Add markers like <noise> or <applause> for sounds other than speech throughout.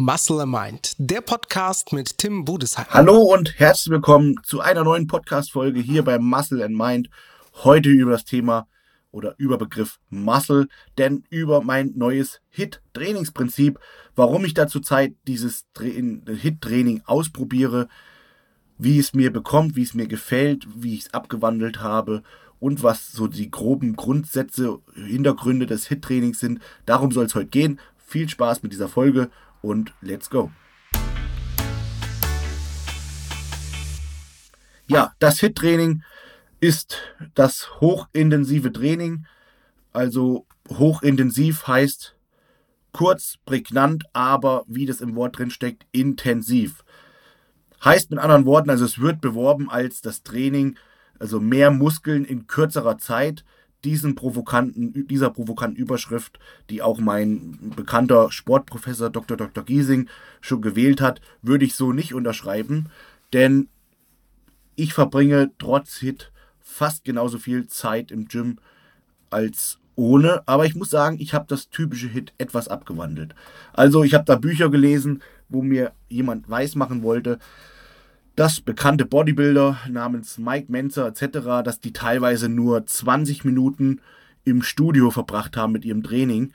Muscle Mind, der Podcast mit Tim Budesheim. Hallo und herzlich willkommen zu einer neuen Podcast-Folge hier bei Muscle and Mind. Heute über das Thema oder Überbegriff Muscle, denn über mein neues HIT-Trainingsprinzip, warum ich dazu Zeit dieses HIT-Training ausprobiere, wie es mir bekommt, wie es mir gefällt, wie ich es abgewandelt habe und was so die groben Grundsätze, Hintergründe des HIT-Trainings sind. Darum soll es heute gehen. Viel Spaß mit dieser Folge und let's go. Ja, das HIT-Training ist das hochintensive Training. Also hochintensiv heißt kurz, prägnant, aber wie das im Wort drin steckt, intensiv. Heißt mit anderen Worten, also es wird beworben als das Training, also mehr Muskeln in kürzerer Zeit diesen provokanten, dieser provokanten Überschrift, die auch mein bekannter Sportprofessor Dr. Dr. Giesing schon gewählt hat, würde ich so nicht unterschreiben, denn ich verbringe trotz Hit fast genauso viel Zeit im Gym als ohne, aber ich muss sagen, ich habe das typische Hit etwas abgewandelt. Also ich habe da Bücher gelesen, wo mir jemand weismachen wollte, dass bekannte Bodybuilder namens Mike Menzer etc., dass die teilweise nur 20 Minuten im Studio verbracht haben mit ihrem Training.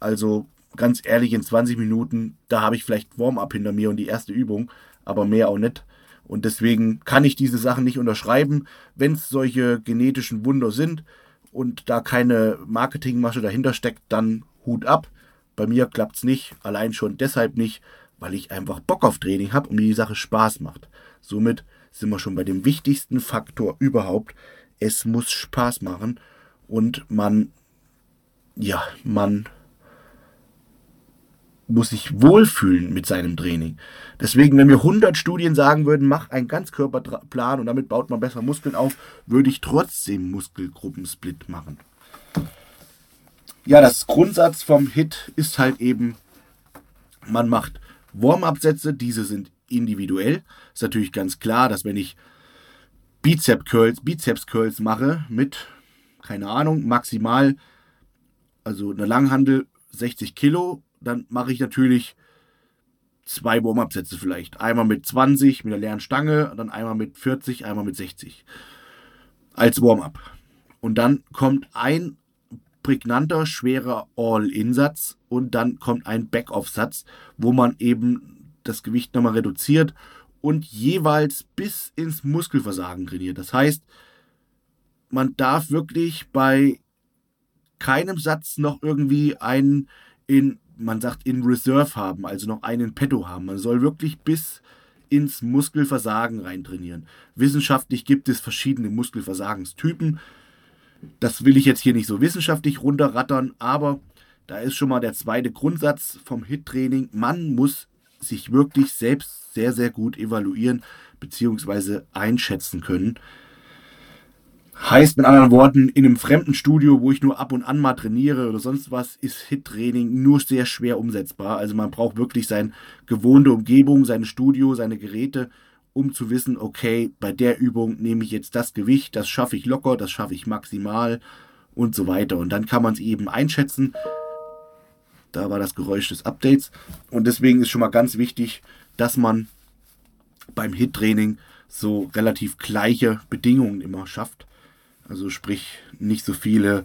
Also ganz ehrlich, in 20 Minuten, da habe ich vielleicht Warm-up hinter mir und die erste Übung, aber mehr auch nicht. Und deswegen kann ich diese Sachen nicht unterschreiben. Wenn es solche genetischen Wunder sind und da keine Marketingmasche dahinter steckt, dann Hut ab. Bei mir klappt es nicht, allein schon deshalb nicht, weil ich einfach Bock auf Training habe und mir die Sache Spaß macht. Somit sind wir schon bei dem wichtigsten Faktor überhaupt. Es muss Spaß machen und man, ja, man muss sich wohlfühlen mit seinem Training. Deswegen, wenn wir 100 Studien sagen würden, mach einen Ganzkörperplan und damit baut man besser Muskeln auf, würde ich trotzdem Muskelgruppensplit machen. Ja, das Grundsatz vom HIT ist halt eben, man macht Warm-up-Sätze, diese sind individuell. Ist natürlich ganz klar, dass wenn ich Bizeps Curls, Bizeps Curls mache mit, keine Ahnung, maximal, also eine Langhandel 60 Kilo, dann mache ich natürlich zwei Warm-up-Sätze vielleicht. Einmal mit 20 mit der leeren Stange, dann einmal mit 40, einmal mit 60. Als Warm-up. Und dann kommt ein prägnanter, schwerer All-In-Satz und dann kommt ein Back-Off-Satz, wo man eben das Gewicht nochmal reduziert und jeweils bis ins Muskelversagen trainiert. Das heißt, man darf wirklich bei keinem Satz noch irgendwie einen in, man sagt, in Reserve haben, also noch einen Petto haben. Man soll wirklich bis ins Muskelversagen reintrainieren. Wissenschaftlich gibt es verschiedene Muskelversagenstypen. Das will ich jetzt hier nicht so wissenschaftlich runterrattern, aber da ist schon mal der zweite Grundsatz vom HIT-Training. Man muss sich wirklich selbst sehr, sehr gut evaluieren bzw. einschätzen können. Heißt mit anderen Worten, in einem fremden Studio, wo ich nur ab und an mal trainiere oder sonst was, ist HIT-Training nur sehr schwer umsetzbar. Also man braucht wirklich seine gewohnte Umgebung, sein Studio, seine Geräte, um zu wissen, okay, bei der Übung nehme ich jetzt das Gewicht, das schaffe ich locker, das schaffe ich maximal und so weiter. Und dann kann man es eben einschätzen. Da war das Geräusch des Updates. Und deswegen ist schon mal ganz wichtig, dass man beim Hit-Training so relativ gleiche Bedingungen immer schafft. Also sprich nicht so viele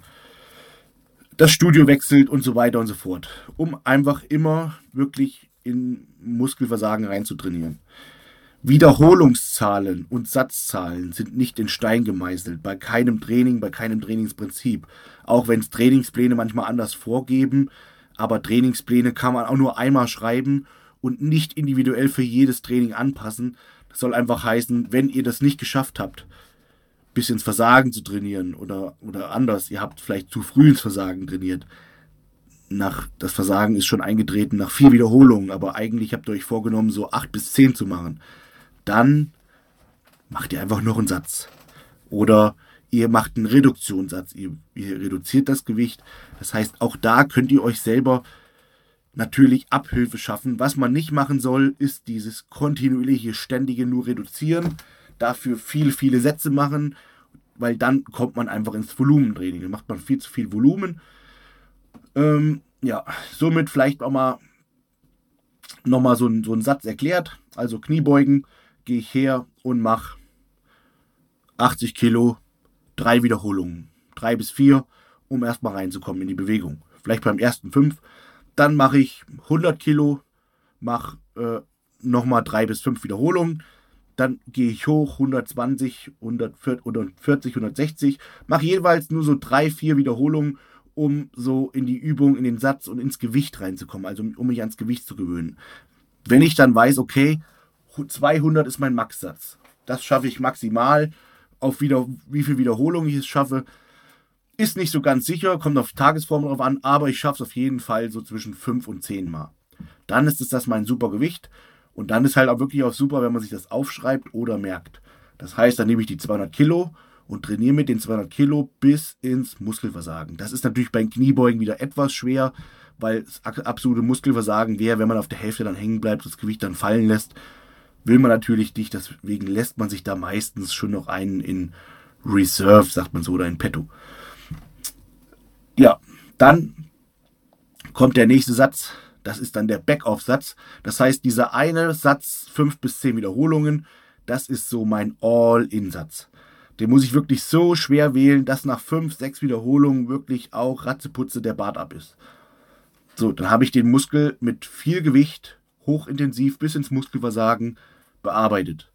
das Studio wechselt und so weiter und so fort. Um einfach immer wirklich in Muskelversagen reinzutrainieren. Wiederholungszahlen und Satzzahlen sind nicht in Stein gemeißelt, bei keinem Training, bei keinem Trainingsprinzip. Auch wenn es Trainingspläne manchmal anders vorgeben, aber Trainingspläne kann man auch nur einmal schreiben und nicht individuell für jedes Training anpassen. Das soll einfach heißen, wenn ihr das nicht geschafft habt, bis ins Versagen zu trainieren oder, oder anders, ihr habt vielleicht zu früh ins Versagen trainiert. Nach, das Versagen ist schon eingetreten nach vier Wiederholungen, aber eigentlich habt ihr euch vorgenommen, so acht bis zehn zu machen. Dann macht ihr einfach noch einen Satz. Oder ihr macht einen Reduktionssatz, ihr, ihr reduziert das Gewicht. Das heißt, auch da könnt ihr euch selber natürlich Abhilfe schaffen. Was man nicht machen soll, ist dieses kontinuierliche, ständige nur reduzieren. Dafür viele, viele Sätze machen, weil dann kommt man einfach ins Volumentraining. Dann macht man viel zu viel Volumen. Ähm, ja, somit vielleicht auch mal nochmal so, so einen Satz erklärt. Also Kniebeugen, gehe ich her und mache 80 Kilo, drei Wiederholungen, drei bis vier, um erstmal reinzukommen in die Bewegung. Vielleicht beim ersten fünf. Dann mache ich 100 Kilo, mache äh, nochmal drei bis fünf Wiederholungen. Dann gehe ich hoch, 120, 140, 160, mache jeweils nur so drei, vier Wiederholungen, um so in die Übung, in den Satz und ins Gewicht reinzukommen, also um mich ans Gewicht zu gewöhnen. Wenn ich dann weiß, okay, 200 ist mein Maxsatz, das schaffe ich maximal, auf wieder, wie viel Wiederholungen ich es schaffe, ist nicht so ganz sicher, kommt auf Tagesform drauf an, aber ich schaffe es auf jeden Fall so zwischen 5 und 10 Mal. Dann ist es das mein super Gewicht und dann ist halt auch wirklich auch super, wenn man sich das aufschreibt oder merkt. Das heißt, dann nehme ich die 200 Kilo und trainiere mit den 200 Kilo bis ins Muskelversagen. Das ist natürlich beim Kniebeugen wieder etwas schwer, weil das absolute Muskelversagen wäre, wenn man auf der Hälfte dann hängen bleibt, das Gewicht dann fallen lässt. Will man natürlich nicht, deswegen lässt man sich da meistens schon noch einen in Reserve, sagt man so, oder in Petto. Ja, dann kommt der nächste Satz. Das ist dann der Backoff-Satz. Das heißt, dieser eine Satz, fünf bis zehn Wiederholungen, das ist so mein All-In-Satz. Den muss ich wirklich so schwer wählen, dass nach fünf, sechs Wiederholungen wirklich auch Ratzeputze der Bart ab ist. So, dann habe ich den Muskel mit viel Gewicht, hochintensiv bis ins Muskelversagen bearbeitet.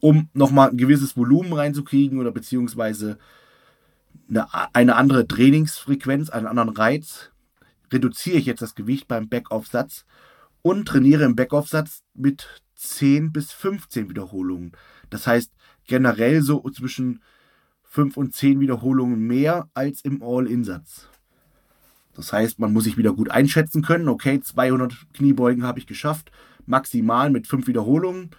Um nochmal ein gewisses Volumen reinzukriegen oder beziehungsweise eine, eine andere Trainingsfrequenz, einen anderen Reiz, reduziere ich jetzt das Gewicht beim Backoff-Satz und trainiere im Backoff-Satz mit 10 bis 15 Wiederholungen. Das heißt generell so zwischen 5 und 10 Wiederholungen mehr als im All-In-Satz. Das heißt, man muss sich wieder gut einschätzen können. Okay, 200 Kniebeugen habe ich geschafft, maximal mit 5 Wiederholungen.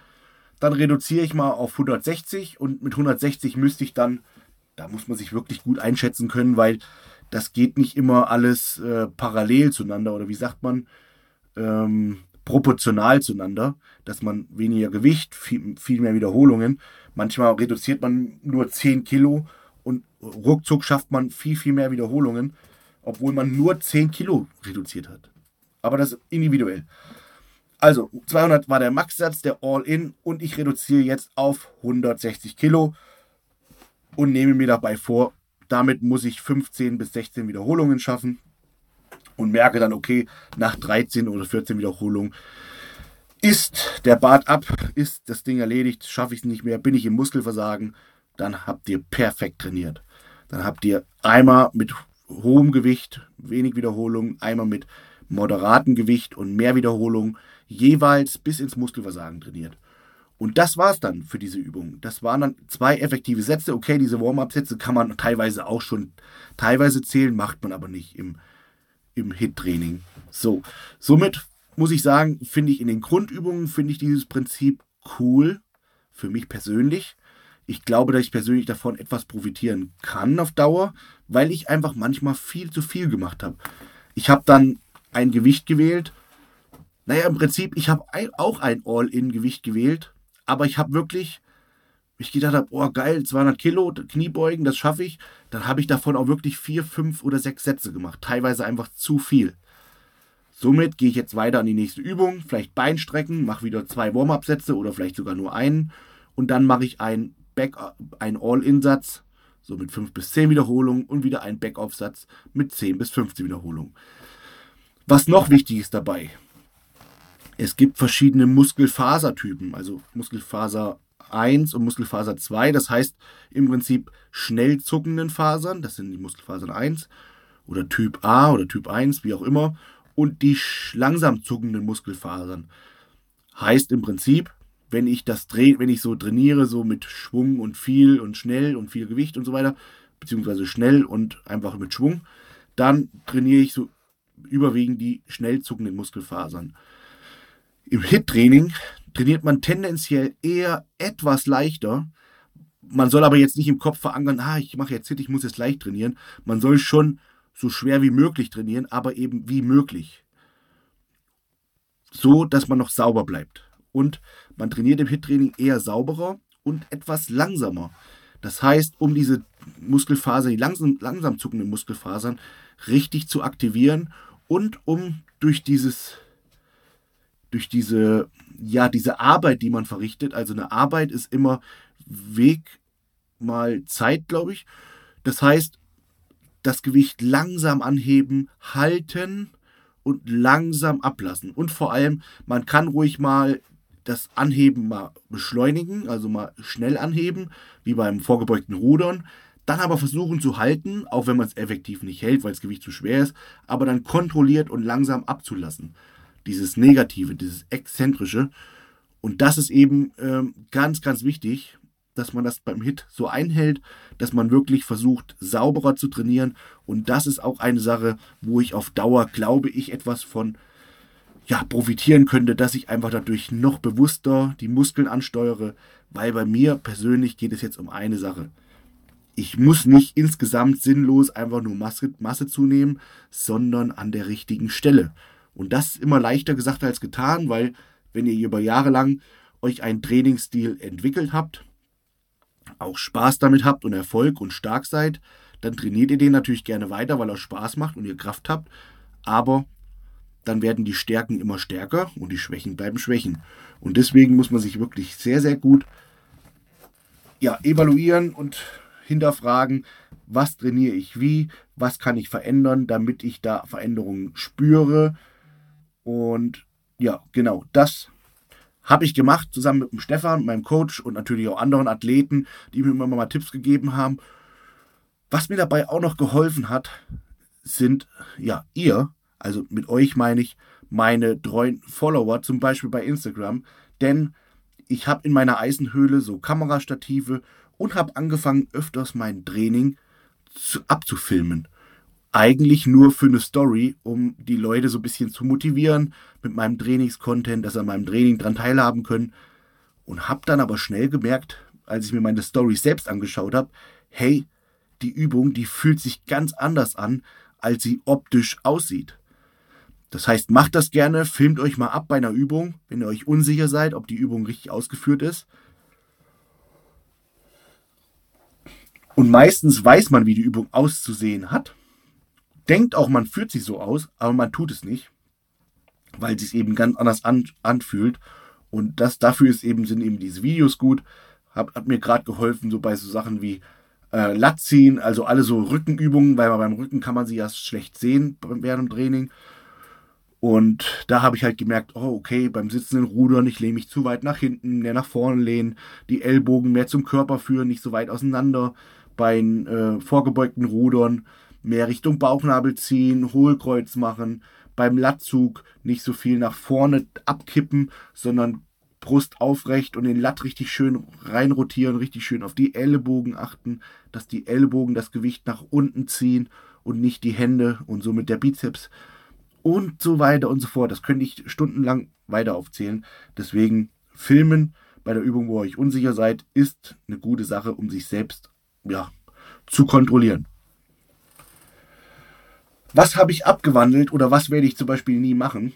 Dann reduziere ich mal auf 160 und mit 160 müsste ich dann, da muss man sich wirklich gut einschätzen können, weil das geht nicht immer alles äh, parallel zueinander oder wie sagt man, ähm, proportional zueinander, dass man weniger Gewicht, viel, viel mehr Wiederholungen. Manchmal reduziert man nur 10 Kilo und ruckzuck schafft man viel, viel mehr Wiederholungen, obwohl man nur 10 Kilo reduziert hat. Aber das ist individuell. Also 200 war der Maxsatz, der All-In und ich reduziere jetzt auf 160 Kilo und nehme mir dabei vor, damit muss ich 15 bis 16 Wiederholungen schaffen und merke dann, okay, nach 13 oder 14 Wiederholungen ist der Bart ab, ist das Ding erledigt, schaffe ich es nicht mehr, bin ich im Muskelversagen, dann habt ihr perfekt trainiert. Dann habt ihr einmal mit hohem Gewicht, wenig Wiederholung, einmal mit moderatem Gewicht und mehr Wiederholung jeweils bis ins Muskelversagen trainiert. Und das war es dann für diese Übung. Das waren dann zwei effektive Sätze. Okay, diese Warm-up-Sätze kann man teilweise auch schon teilweise zählen, macht man aber nicht im, im Hit-Training. So, somit muss ich sagen, finde ich in den Grundübungen, finde ich dieses Prinzip cool, für mich persönlich. Ich glaube, dass ich persönlich davon etwas profitieren kann auf Dauer, weil ich einfach manchmal viel zu viel gemacht habe. Ich habe dann ein Gewicht gewählt. Naja, im Prinzip, ich habe auch ein All-In-Gewicht gewählt, aber ich habe wirklich, ich gedacht habe, oh geil, 200 Kilo Kniebeugen, das schaffe ich. Dann habe ich davon auch wirklich vier, fünf oder sechs Sätze gemacht. Teilweise einfach zu viel. Somit gehe ich jetzt weiter an die nächste Übung, vielleicht Beinstrecken, mache wieder zwei Warm-up-Sätze oder vielleicht sogar nur einen. Und dann mache ich einen Back, einen All-In-Satz, so mit 5 bis 10 Wiederholungen und wieder einen Back-Off-Satz mit 10 bis 15 Wiederholungen. Was noch wichtig ist dabei, es gibt verschiedene Muskelfasertypen, also Muskelfaser 1 und Muskelfaser 2. Das heißt im Prinzip schnell zuckenden Fasern, das sind die Muskelfasern 1 oder Typ A oder Typ 1, wie auch immer. Und die langsam zuckenden Muskelfasern heißt im Prinzip, wenn ich das dreh, wenn ich so trainiere, so mit Schwung und viel und schnell und viel Gewicht und so weiter, beziehungsweise schnell und einfach mit Schwung, dann trainiere ich so überwiegend die schnell zuckenden Muskelfasern. Im HIT-Training trainiert man tendenziell eher etwas leichter. Man soll aber jetzt nicht im Kopf verankern, ah, ich mache jetzt HIT, ich muss jetzt leicht trainieren. Man soll schon so schwer wie möglich trainieren, aber eben wie möglich. So, dass man noch sauber bleibt. Und man trainiert im HIT-Training eher sauberer und etwas langsamer. Das heißt, um diese Muskelfasern, die langsam, langsam zuckenden Muskelfasern, richtig zu aktivieren und um durch dieses durch diese, ja, diese Arbeit, die man verrichtet. Also eine Arbeit ist immer Weg mal Zeit, glaube ich. Das heißt, das Gewicht langsam anheben, halten und langsam ablassen. Und vor allem, man kann ruhig mal das Anheben mal beschleunigen, also mal schnell anheben, wie beim vorgebeugten Rudern. Dann aber versuchen zu halten, auch wenn man es effektiv nicht hält, weil das Gewicht zu schwer ist, aber dann kontrolliert und langsam abzulassen. Dieses Negative, dieses Exzentrische. Und das ist eben ähm, ganz, ganz wichtig, dass man das beim Hit so einhält, dass man wirklich versucht, sauberer zu trainieren. Und das ist auch eine Sache, wo ich auf Dauer, glaube ich, etwas von ja, profitieren könnte, dass ich einfach dadurch noch bewusster die Muskeln ansteuere, weil bei mir persönlich geht es jetzt um eine Sache. Ich muss nicht insgesamt sinnlos einfach nur Masse, Masse zunehmen, sondern an der richtigen Stelle. Und das ist immer leichter gesagt als getan, weil wenn ihr über Jahre lang euch einen Trainingsstil entwickelt habt, auch Spaß damit habt und Erfolg und stark seid, dann trainiert ihr den natürlich gerne weiter, weil er Spaß macht und ihr Kraft habt. Aber dann werden die Stärken immer stärker und die Schwächen bleiben Schwächen. Und deswegen muss man sich wirklich sehr, sehr gut ja, evaluieren und hinterfragen, was trainiere ich wie, was kann ich verändern, damit ich da Veränderungen spüre. Und ja, genau, das habe ich gemacht, zusammen mit dem Stefan, meinem Coach und natürlich auch anderen Athleten, die mir immer mal Tipps gegeben haben. Was mir dabei auch noch geholfen hat, sind ja ihr, also mit euch meine ich meine treuen Follower, zum Beispiel bei Instagram, denn ich habe in meiner Eisenhöhle so Kamerastative und habe angefangen, öfters mein Training zu, abzufilmen eigentlich nur für eine Story, um die Leute so ein bisschen zu motivieren mit meinem Trainingscontent, dass sie an meinem Training dran teilhaben können. Und habe dann aber schnell gemerkt, als ich mir meine Story selbst angeschaut habe, hey, die Übung, die fühlt sich ganz anders an, als sie optisch aussieht. Das heißt, macht das gerne, filmt euch mal ab bei einer Übung, wenn ihr euch unsicher seid, ob die Übung richtig ausgeführt ist. Und meistens weiß man, wie die Übung auszusehen hat denkt auch, man führt sich so aus, aber man tut es nicht, weil es sich eben ganz anders an, anfühlt. Und das dafür ist eben, sind eben diese Videos gut. Hab, hat mir gerade geholfen, so bei so Sachen wie äh, Latziehen, also alle so Rückenübungen, weil beim Rücken kann man sie ja schlecht sehen während dem Training. Und da habe ich halt gemerkt, oh, okay, beim sitzenden Rudern, ich lehne mich zu weit nach hinten, mehr nach vorne lehnen, die Ellbogen mehr zum Körper führen, nicht so weit auseinander. Bei äh, vorgebeugten Rudern mehr Richtung Bauchnabel ziehen, Hohlkreuz machen, beim Lattzug nicht so viel nach vorne abkippen, sondern Brust aufrecht und den Latt richtig schön reinrotieren, richtig schön auf die Ellbogen achten, dass die Ellbogen das Gewicht nach unten ziehen und nicht die Hände und somit der Bizeps und so weiter und so fort. Das könnte ich stundenlang weiter aufzählen. Deswegen filmen bei der Übung, wo ihr euch unsicher seid, ist eine gute Sache, um sich selbst ja, zu kontrollieren. Was habe ich abgewandelt oder was werde ich zum Beispiel nie machen?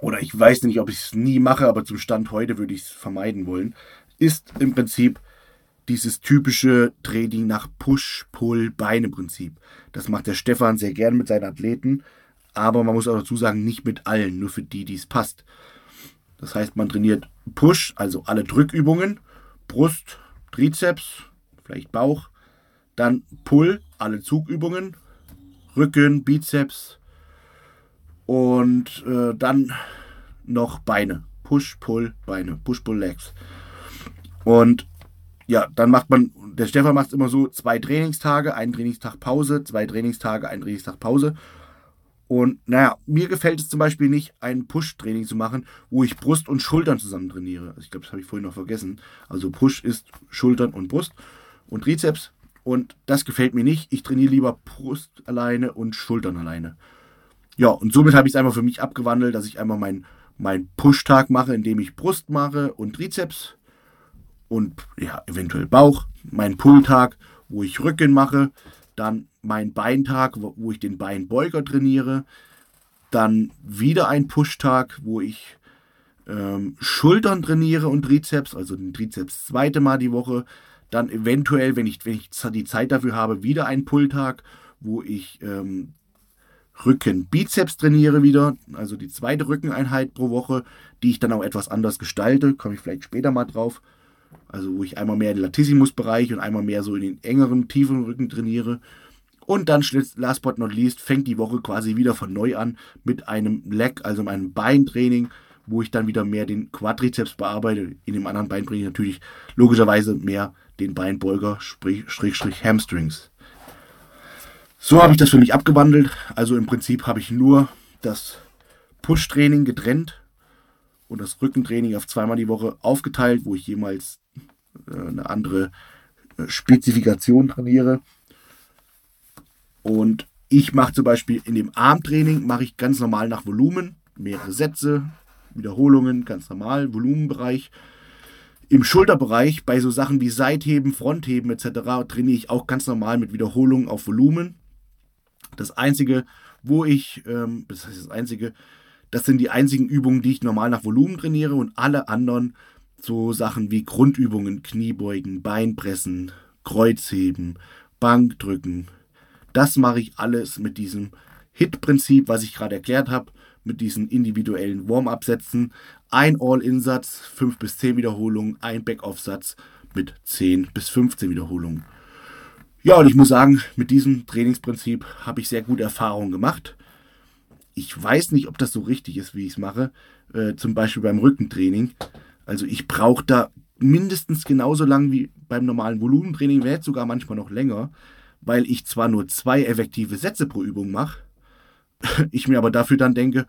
Oder ich weiß nicht, ob ich es nie mache, aber zum Stand heute würde ich es vermeiden wollen. Ist im Prinzip dieses typische Training nach Push-Pull-Beine-Prinzip. Das macht der Stefan sehr gern mit seinen Athleten, aber man muss auch dazu sagen, nicht mit allen, nur für die, die es passt. Das heißt, man trainiert Push, also alle Drückübungen, Brust, Trizeps, vielleicht Bauch, dann Pull, alle Zugübungen, Rücken, Bizeps und äh, dann noch Beine. Push, Pull, Beine. Push, Pull, Legs. Und ja, dann macht man, der Stefan macht immer so zwei Trainingstage, einen Trainingstag Pause, zwei Trainingstage, einen Trainingstag Pause. Und naja, mir gefällt es zum Beispiel nicht, ein Push-Training zu machen, wo ich Brust und Schultern zusammen trainiere. Also ich glaube, das habe ich vorhin noch vergessen. Also Push ist Schultern und Brust und Trizeps. Und das gefällt mir nicht. Ich trainiere lieber Brust alleine und Schultern alleine. Ja, und somit habe ich es einfach für mich abgewandelt, dass ich einmal meinen mein Push-Tag mache, indem ich Brust mache und Trizeps und ja, eventuell Bauch. Mein Pull-Tag, wo ich Rücken mache. Dann mein Beintag, wo, ich den Beinbeuger trainiere. Dann wieder ein Push-Tag, wo ich ähm, Schultern trainiere und Trizeps, also den Trizeps zweite Mal die Woche. Dann eventuell, wenn ich, wenn ich die Zeit dafür habe, wieder einen Pulltag, wo ich ähm, Rücken-Bizeps trainiere wieder, also die zweite Rückeneinheit pro Woche, die ich dann auch etwas anders gestalte, komme ich vielleicht später mal drauf. Also wo ich einmal mehr den Latissimus-Bereich und einmal mehr so in den engeren, tieferen Rücken trainiere. Und dann, last but not least, fängt die Woche quasi wieder von neu an mit einem Leg, also einem Beintraining, wo ich dann wieder mehr den Quadrizeps bearbeite. In dem anderen Bein bringe ich natürlich logischerweise mehr den Beinbeuger, Strich, Strich Hamstrings. So habe ich das für mich abgewandelt. Also im Prinzip habe ich nur das Push-Training getrennt und das Rückentraining auf zweimal die Woche aufgeteilt, wo ich jemals äh, eine andere äh, Spezifikation trainiere. Und ich mache zum Beispiel in dem Armtraining mache ich ganz normal nach Volumen, mehrere Sätze, Wiederholungen, ganz normal, Volumenbereich. Im Schulterbereich, bei so Sachen wie Seitheben, Frontheben etc., trainiere ich auch ganz normal mit Wiederholungen auf Volumen. Das Einzige, wo ich, ähm, das heißt das Einzige, das sind die einzigen Übungen, die ich normal nach Volumen trainiere und alle anderen so Sachen wie Grundübungen, Kniebeugen, Beinpressen, Kreuzheben, Bankdrücken. Das mache ich alles mit diesem HIT-Prinzip, was ich gerade erklärt habe mit diesen individuellen Warm-up-Sätzen. Ein All-In-Satz, 5 bis 10 Wiederholungen, ein Back-Off-Satz mit 10 bis 15 Wiederholungen. Ja, und ich muss sagen, mit diesem Trainingsprinzip habe ich sehr gute Erfahrungen gemacht. Ich weiß nicht, ob das so richtig ist, wie ich es mache. Äh, zum Beispiel beim Rückentraining. Also ich brauche da mindestens genauso lang wie beim normalen Volumentraining, vielleicht sogar manchmal noch länger, weil ich zwar nur zwei effektive Sätze pro Übung mache, ich mir aber dafür dann denke,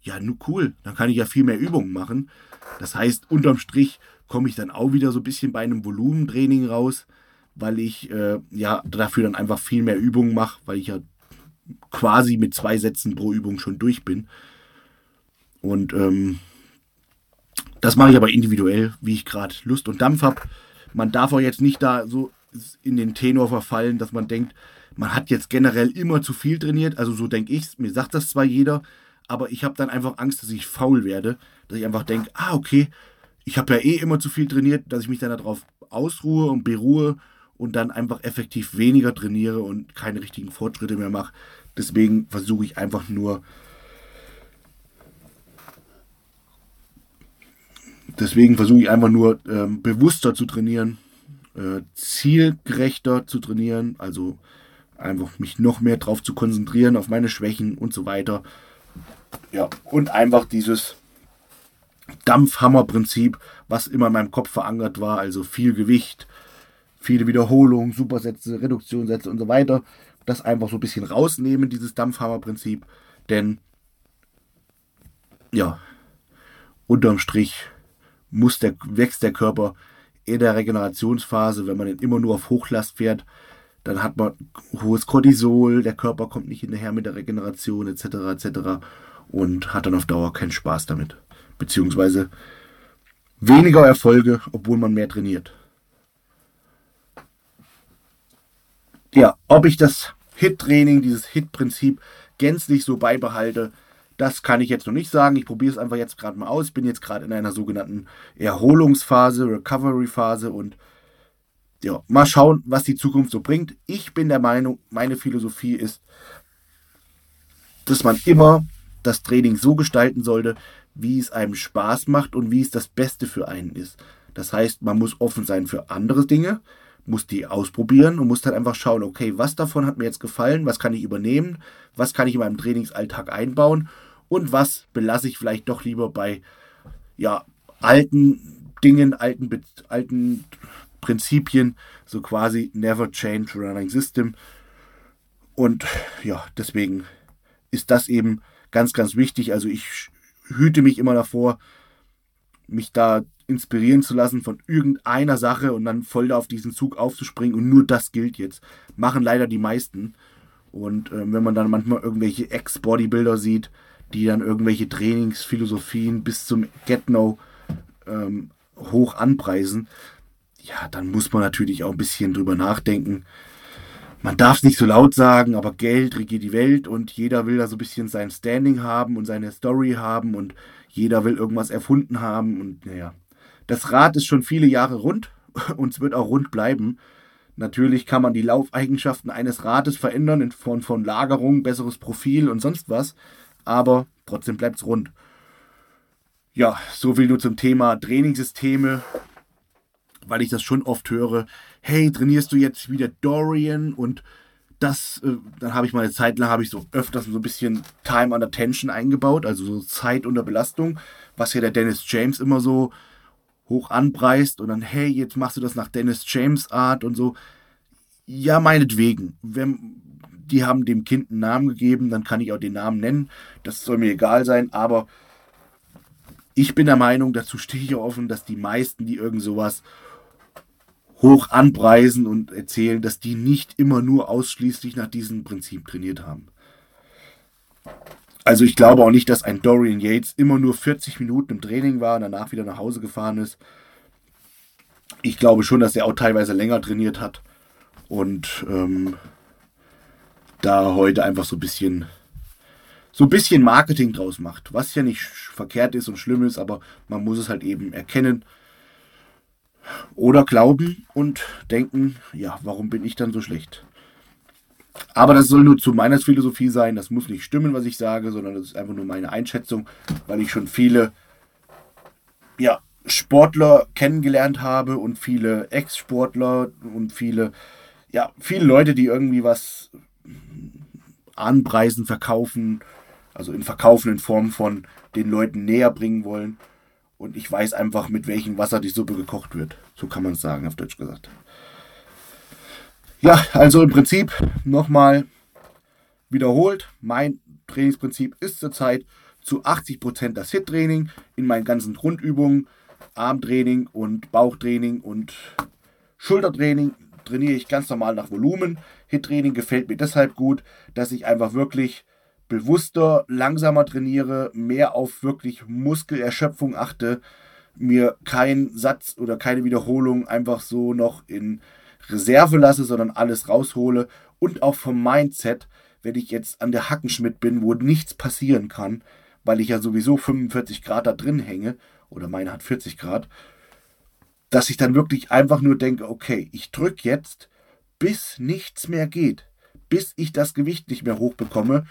ja, nu cool, dann kann ich ja viel mehr Übungen machen. Das heißt, unterm Strich komme ich dann auch wieder so ein bisschen bei einem Volumentraining raus, weil ich äh, ja dafür dann einfach viel mehr Übungen mache, weil ich ja quasi mit zwei Sätzen pro Übung schon durch bin. Und ähm, das mache ich aber individuell, wie ich gerade Lust und Dampf habe. Man darf auch jetzt nicht da so in den Tenor verfallen, dass man denkt, man hat jetzt generell immer zu viel trainiert. Also so denke ich Mir sagt das zwar jeder, aber ich habe dann einfach Angst, dass ich faul werde. Dass ich einfach denke, ah, okay, ich habe ja eh immer zu viel trainiert, dass ich mich dann darauf ausruhe und beruhe und dann einfach effektiv weniger trainiere und keine richtigen Fortschritte mehr mache. Deswegen versuche ich einfach nur. Deswegen versuche ich einfach nur ähm, bewusster zu trainieren, äh, zielgerechter zu trainieren, also einfach mich noch mehr darauf zu konzentrieren, auf meine Schwächen und so weiter. Ja, und einfach dieses Dampfhammer-Prinzip, was immer in meinem Kopf verankert war, also viel Gewicht, viele Wiederholungen, Supersätze, Reduktionssätze und so weiter. Das einfach so ein bisschen rausnehmen, dieses Dampfhammer-Prinzip, denn ja, unterm Strich muss der, wächst der Körper in der Regenerationsphase, wenn man immer nur auf Hochlast fährt, dann hat man hohes Cortisol, der Körper kommt nicht hinterher mit der Regeneration etc. etc. und hat dann auf Dauer keinen Spaß damit. Beziehungsweise weniger Erfolge, obwohl man mehr trainiert. Ja, ob ich das HIT-Training, dieses HIT-Prinzip gänzlich so beibehalte, das kann ich jetzt noch nicht sagen. Ich probiere es einfach jetzt gerade mal aus. Bin jetzt gerade in einer sogenannten Erholungsphase, Recovery-Phase und ja, mal schauen, was die Zukunft so bringt. Ich bin der Meinung, meine Philosophie ist, dass man immer das Training so gestalten sollte, wie es einem Spaß macht und wie es das Beste für einen ist. Das heißt, man muss offen sein für andere Dinge, muss die ausprobieren und muss dann einfach schauen, okay, was davon hat mir jetzt gefallen, was kann ich übernehmen, was kann ich in meinem Trainingsalltag einbauen und was belasse ich vielleicht doch lieber bei ja, alten Dingen, alten, alten Prinzipien, so quasi never change running system. Und ja, deswegen ist das eben ganz, ganz wichtig. Also ich hüte mich immer davor, mich da inspirieren zu lassen von irgendeiner Sache und dann voll da auf diesen Zug aufzuspringen und nur das gilt jetzt. Machen leider die meisten. Und äh, wenn man dann manchmal irgendwelche Ex-Bodybuilder sieht, die dann irgendwelche Trainingsphilosophien bis zum Get-No ähm, hoch anpreisen, ja, dann muss man natürlich auch ein bisschen drüber nachdenken. Man darf es nicht so laut sagen, aber Geld regiert die Welt und jeder will da so ein bisschen sein Standing haben und seine Story haben und jeder will irgendwas erfunden haben und naja. Das Rad ist schon viele Jahre rund <laughs> und es wird auch rund bleiben. Natürlich kann man die Laufeigenschaften eines Rades verändern in Form von Lagerung, besseres Profil und sonst was, aber trotzdem bleibt es rund. Ja, so viel nur zum Thema Trainingssysteme, weil ich das schon oft höre. Hey, trainierst du jetzt wieder Dorian und das, äh, dann habe ich mal eine Zeit lang, habe ich so öfters so ein bisschen Time under Tension eingebaut, also so Zeit unter Belastung, was ja der Dennis James immer so hoch anpreist und dann, hey, jetzt machst du das nach Dennis James Art und so. Ja, meinetwegen. Wenn, die haben dem Kind einen Namen gegeben, dann kann ich auch den Namen nennen. Das soll mir egal sein, aber ich bin der Meinung, dazu stehe ich offen, dass die meisten, die irgend sowas hoch anpreisen und erzählen, dass die nicht immer nur ausschließlich nach diesem Prinzip trainiert haben. Also ich glaube auch nicht, dass ein Dorian Yates immer nur 40 Minuten im Training war und danach wieder nach Hause gefahren ist. Ich glaube schon, dass er auch teilweise länger trainiert hat und ähm, da heute einfach so ein bisschen so ein bisschen Marketing draus macht, was ja nicht verkehrt ist und schlimm ist, aber man muss es halt eben erkennen oder glauben und denken, ja, warum bin ich dann so schlecht? Aber das soll nur zu meiner Philosophie sein. Das muss nicht stimmen, was ich sage, sondern das ist einfach nur meine Einschätzung, weil ich schon viele ja, Sportler kennengelernt habe und viele Ex-Sportler und viele, ja, viele Leute, die irgendwie was anpreisen, verkaufen, also in Verkaufen in Form von den Leuten näher bringen wollen. Und ich weiß einfach, mit welchem Wasser die Suppe gekocht wird. So kann man es sagen, auf Deutsch gesagt. Ja, also im Prinzip nochmal wiederholt. Mein Trainingsprinzip ist zurzeit zu 80% das HIT-Training in meinen ganzen Grundübungen. Armtraining und Bauchtraining und Schultertraining trainiere ich ganz normal nach Volumen. HIT-Training gefällt mir deshalb gut, dass ich einfach wirklich bewusster, langsamer trainiere, mehr auf wirklich Muskelerschöpfung achte, mir keinen Satz oder keine Wiederholung einfach so noch in Reserve lasse, sondern alles raushole und auch vom Mindset, wenn ich jetzt an der Hackenschmidt bin, wo nichts passieren kann, weil ich ja sowieso 45 Grad da drin hänge oder meine hat 40 Grad, dass ich dann wirklich einfach nur denke, okay, ich drücke jetzt, bis nichts mehr geht, bis ich das Gewicht nicht mehr hochbekomme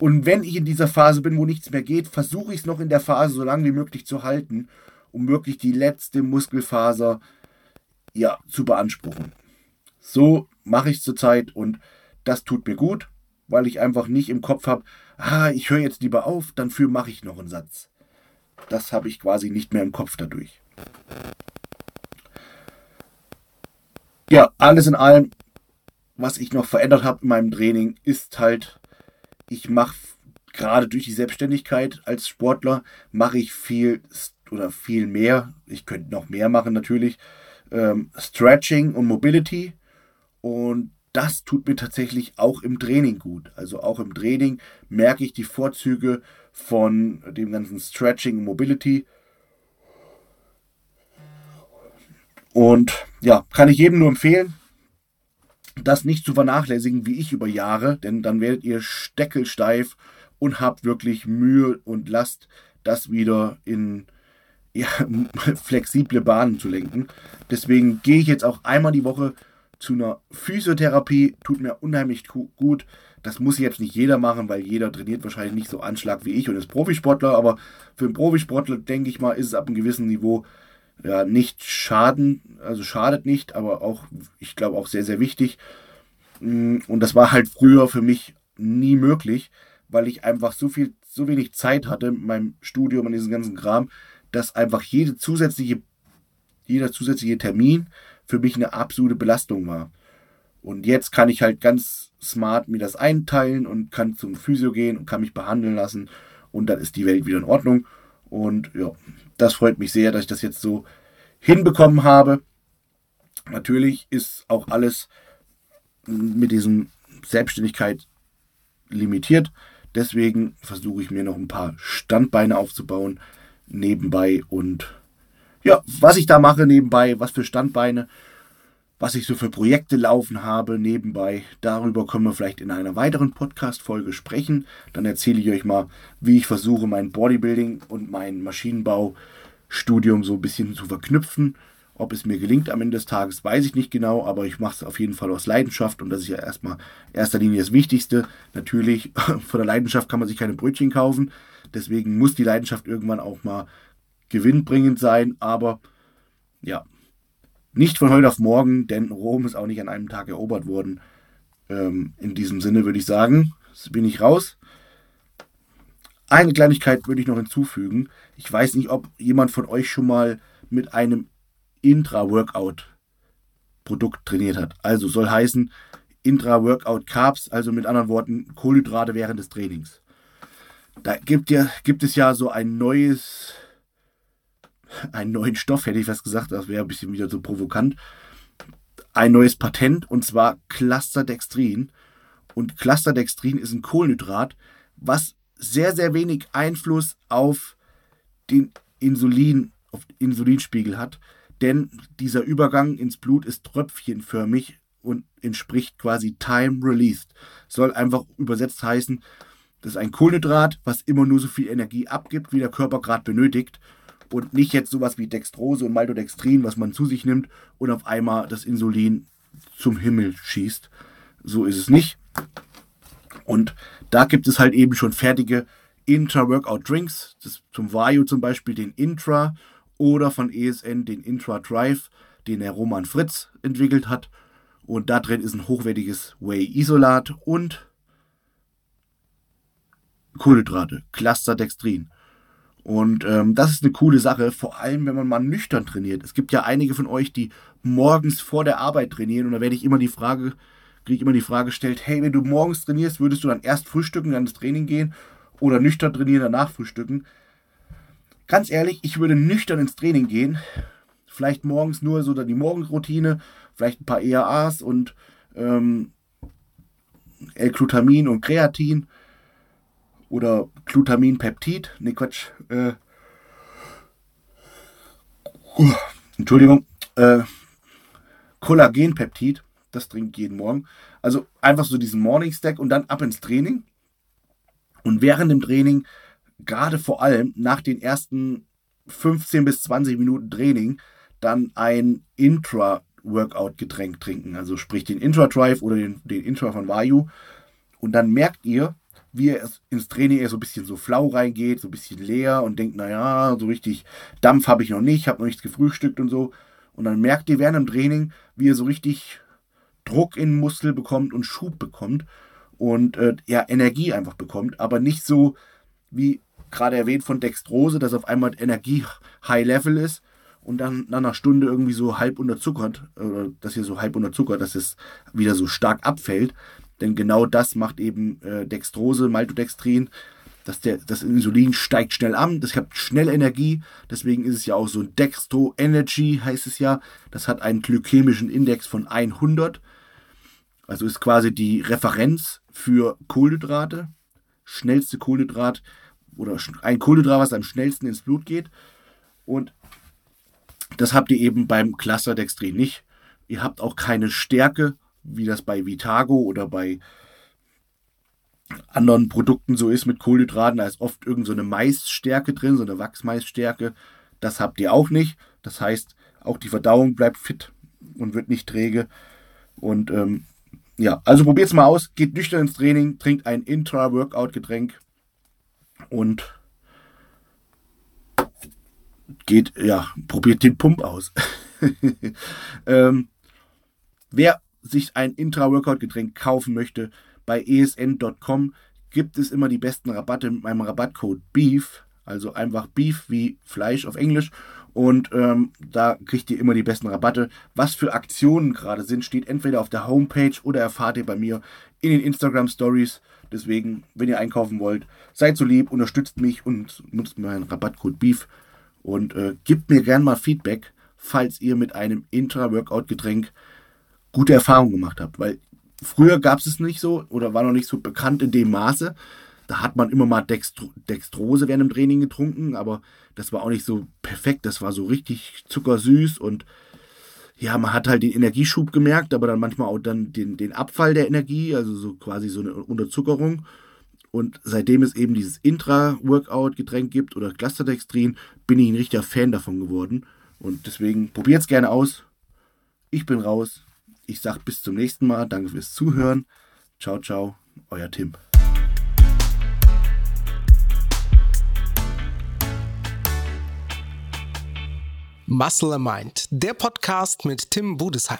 und wenn ich in dieser Phase bin, wo nichts mehr geht, versuche ich es noch in der Phase so lange wie möglich zu halten, um wirklich die letzte Muskelfaser ja, zu beanspruchen. So mache ich es zurzeit und das tut mir gut, weil ich einfach nicht im Kopf habe, ah, ich höre jetzt lieber auf, dann für mache ich noch einen Satz. Das habe ich quasi nicht mehr im Kopf dadurch. Ja, alles in allem, was ich noch verändert habe in meinem Training, ist halt ich mache gerade durch die Selbstständigkeit als Sportler, mache ich viel oder viel mehr. Ich könnte noch mehr machen natürlich. Ähm, Stretching und Mobility. Und das tut mir tatsächlich auch im Training gut. Also auch im Training merke ich die Vorzüge von dem ganzen Stretching und Mobility. Und ja, kann ich jedem nur empfehlen das nicht zu vernachlässigen wie ich über Jahre, denn dann werdet ihr steckelsteif und habt wirklich Mühe und Last, das wieder in ja, <laughs> flexible Bahnen zu lenken. Deswegen gehe ich jetzt auch einmal die Woche zu einer Physiotherapie, tut mir unheimlich gut. Das muss jetzt nicht jeder machen, weil jeder trainiert wahrscheinlich nicht so Anschlag wie ich und ist Profisportler, aber für einen Profisportler, denke ich mal, ist es ab einem gewissen Niveau ja, nicht schaden, also schadet nicht, aber auch, ich glaube, auch sehr, sehr wichtig. Mm, und das war halt früher für mich nie möglich, weil ich einfach so viel, so wenig Zeit hatte mit meinem Studium und diesem ganzen Kram, dass einfach jede zusätzliche, jeder zusätzliche Termin für mich eine absolute Belastung war. Und jetzt kann ich halt ganz smart mir das einteilen und kann zum Physio gehen und kann mich behandeln lassen und dann ist die Welt wieder in Ordnung. Und ja, das freut mich sehr, dass ich das jetzt so hinbekommen habe. Natürlich ist auch alles mit diesem Selbstständigkeit limitiert. Deswegen versuche ich mir noch ein paar Standbeine aufzubauen nebenbei und ja, was ich da mache nebenbei, was für Standbeine, was ich so für Projekte laufen habe nebenbei, darüber können wir vielleicht in einer weiteren Podcast-Folge sprechen. Dann erzähle ich euch mal, wie ich versuche, mein Bodybuilding und mein Maschinenbau Studium so ein bisschen zu verknüpfen Ob es mir gelingt am Ende des Tages, weiß ich nicht genau, aber ich mache es auf jeden Fall aus Leidenschaft und das ist ja erstmal erster Linie das Wichtigste. Natürlich, <laughs> von der Leidenschaft kann man sich keine Brötchen kaufen, deswegen muss die Leidenschaft irgendwann auch mal gewinnbringend sein, aber ja, nicht von heute auf morgen, denn Rom ist auch nicht an einem Tag erobert worden. Ähm, in diesem Sinne würde ich sagen, bin ich raus. Eine Kleinigkeit würde ich noch hinzufügen. Ich weiß nicht, ob jemand von euch schon mal mit einem Intra-Workout-Produkt trainiert hat. Also soll heißen Intra-Workout-Carbs, also mit anderen Worten Kohlenhydrate während des Trainings. Da gibt, ja, gibt es ja so ein neues, einen neuen Stoff, hätte ich fast gesagt, das wäre ein bisschen wieder so provokant. Ein neues Patent und zwar Clusterdextrin. Und Clusterdextrin ist ein Kohlenhydrat, was sehr, sehr wenig Einfluss auf den Insulin, auf den Insulinspiegel hat denn dieser Übergang ins Blut ist tröpfchenförmig und entspricht quasi time released. Soll einfach übersetzt heißen, das ist ein Kohlenhydrat, was immer nur so viel Energie abgibt, wie der Körper gerade benötigt und nicht jetzt sowas wie Dextrose und Maltodextrin, was man zu sich nimmt und auf einmal das Insulin zum Himmel schießt. So ist es nicht. Und da gibt es halt eben schon fertige Intra-Workout-Drinks, zum Vario zum Beispiel den Intra oder von ESN den Intra Drive, den der Roman Fritz entwickelt hat. Und da drin ist ein hochwertiges Whey-Isolat und Kohlenhydrate, Clusterdextrin. Und ähm, das ist eine coole Sache, vor allem wenn man mal nüchtern trainiert. Es gibt ja einige von euch, die morgens vor der Arbeit trainieren und da werde ich immer die Frage, kriege ich immer die Frage gestellt, hey, wenn du morgens trainierst, würdest du dann erst frühstücken, dann ins Training gehen oder nüchtern trainieren, danach frühstücken? Ganz ehrlich, ich würde nüchtern ins Training gehen. Vielleicht morgens nur so die Morgenroutine, vielleicht ein paar EAAs und ähm, L-Glutamin und Kreatin oder Glutaminpeptid. Ne, Quatsch. Äh, uh, Entschuldigung. Äh, Kollagenpeptid. Das trinke ich jeden Morgen. Also einfach so diesen Morning Stack und dann ab ins Training. Und während dem Training gerade vor allem nach den ersten 15 bis 20 Minuten Training dann ein Intra-Workout-Getränk trinken. Also sprich den Intra-Drive oder den, den Intra von Vayu. Und dann merkt ihr, wie er ins Training so ein bisschen so flau reingeht, so ein bisschen leer und denkt, naja, so richtig Dampf habe ich noch nicht, habe noch nichts gefrühstückt und so. Und dann merkt ihr während dem Training, wie er so richtig Druck in den Muskel bekommt und Schub bekommt und äh, ja, Energie einfach bekommt, aber nicht so wie gerade erwähnt von Dextrose, dass auf einmal Energie High Level ist und dann nach einer Stunde irgendwie so halb unterzuckert, oder dass hier so halb unterzuckert, dass es wieder so stark abfällt. Denn genau das macht eben äh, Dextrose, Maltodextrin, dass der, das Insulin steigt schnell an, das hat schnell Energie, deswegen ist es ja auch so ein Dextro Energy, heißt es ja. Das hat einen glykämischen Index von 100, also ist quasi die Referenz für Kohlenhydrate, schnellste Kohlenhydrat, oder ein Kohlenhydrat, was am schnellsten ins Blut geht. Und das habt ihr eben beim Clusterdextrin nicht. Ihr habt auch keine Stärke, wie das bei Vitago oder bei anderen Produkten so ist mit Kohlenhydraten. Da ist oft irgendeine so Maisstärke drin, so eine Wachsmaisstärke. Das habt ihr auch nicht. Das heißt, auch die Verdauung bleibt fit und wird nicht träge. Und ähm, ja, also probiert es mal aus. Geht nüchtern ins Training, trinkt ein Intra-Workout-Getränk und geht, ja, probiert den Pump aus. <laughs> ähm, wer sich ein Intra-Workout-Getränk kaufen möchte, bei esn.com gibt es immer die besten Rabatte mit meinem Rabattcode BEEF, also einfach Beef wie Fleisch auf Englisch. Und ähm, da kriegt ihr immer die besten Rabatte. Was für Aktionen gerade sind, steht entweder auf der Homepage oder erfahrt ihr bei mir in den Instagram Stories. Deswegen, wenn ihr einkaufen wollt, seid so lieb, unterstützt mich und nutzt meinen Rabattcode BEEF und äh, gebt mir gern mal Feedback, falls ihr mit einem Intra-Workout-Getränk gute Erfahrungen gemacht habt. Weil früher gab es es nicht so oder war noch nicht so bekannt in dem Maße. Da hat man immer mal Dextro Dextrose während dem Training getrunken, aber das war auch nicht so perfekt. Das war so richtig zuckersüß und ja, man hat halt den Energieschub gemerkt, aber dann manchmal auch dann den, den Abfall der Energie, also so quasi so eine Unterzuckerung. Und seitdem es eben dieses Intra-Workout-Getränk gibt oder Clusterdextrin, bin ich ein richtiger Fan davon geworden. Und deswegen probiert es gerne aus. Ich bin raus. Ich sage bis zum nächsten Mal. Danke fürs Zuhören. Ciao, ciao. Euer Tim. Muscle Mind, der Podcast mit Tim Budesheim.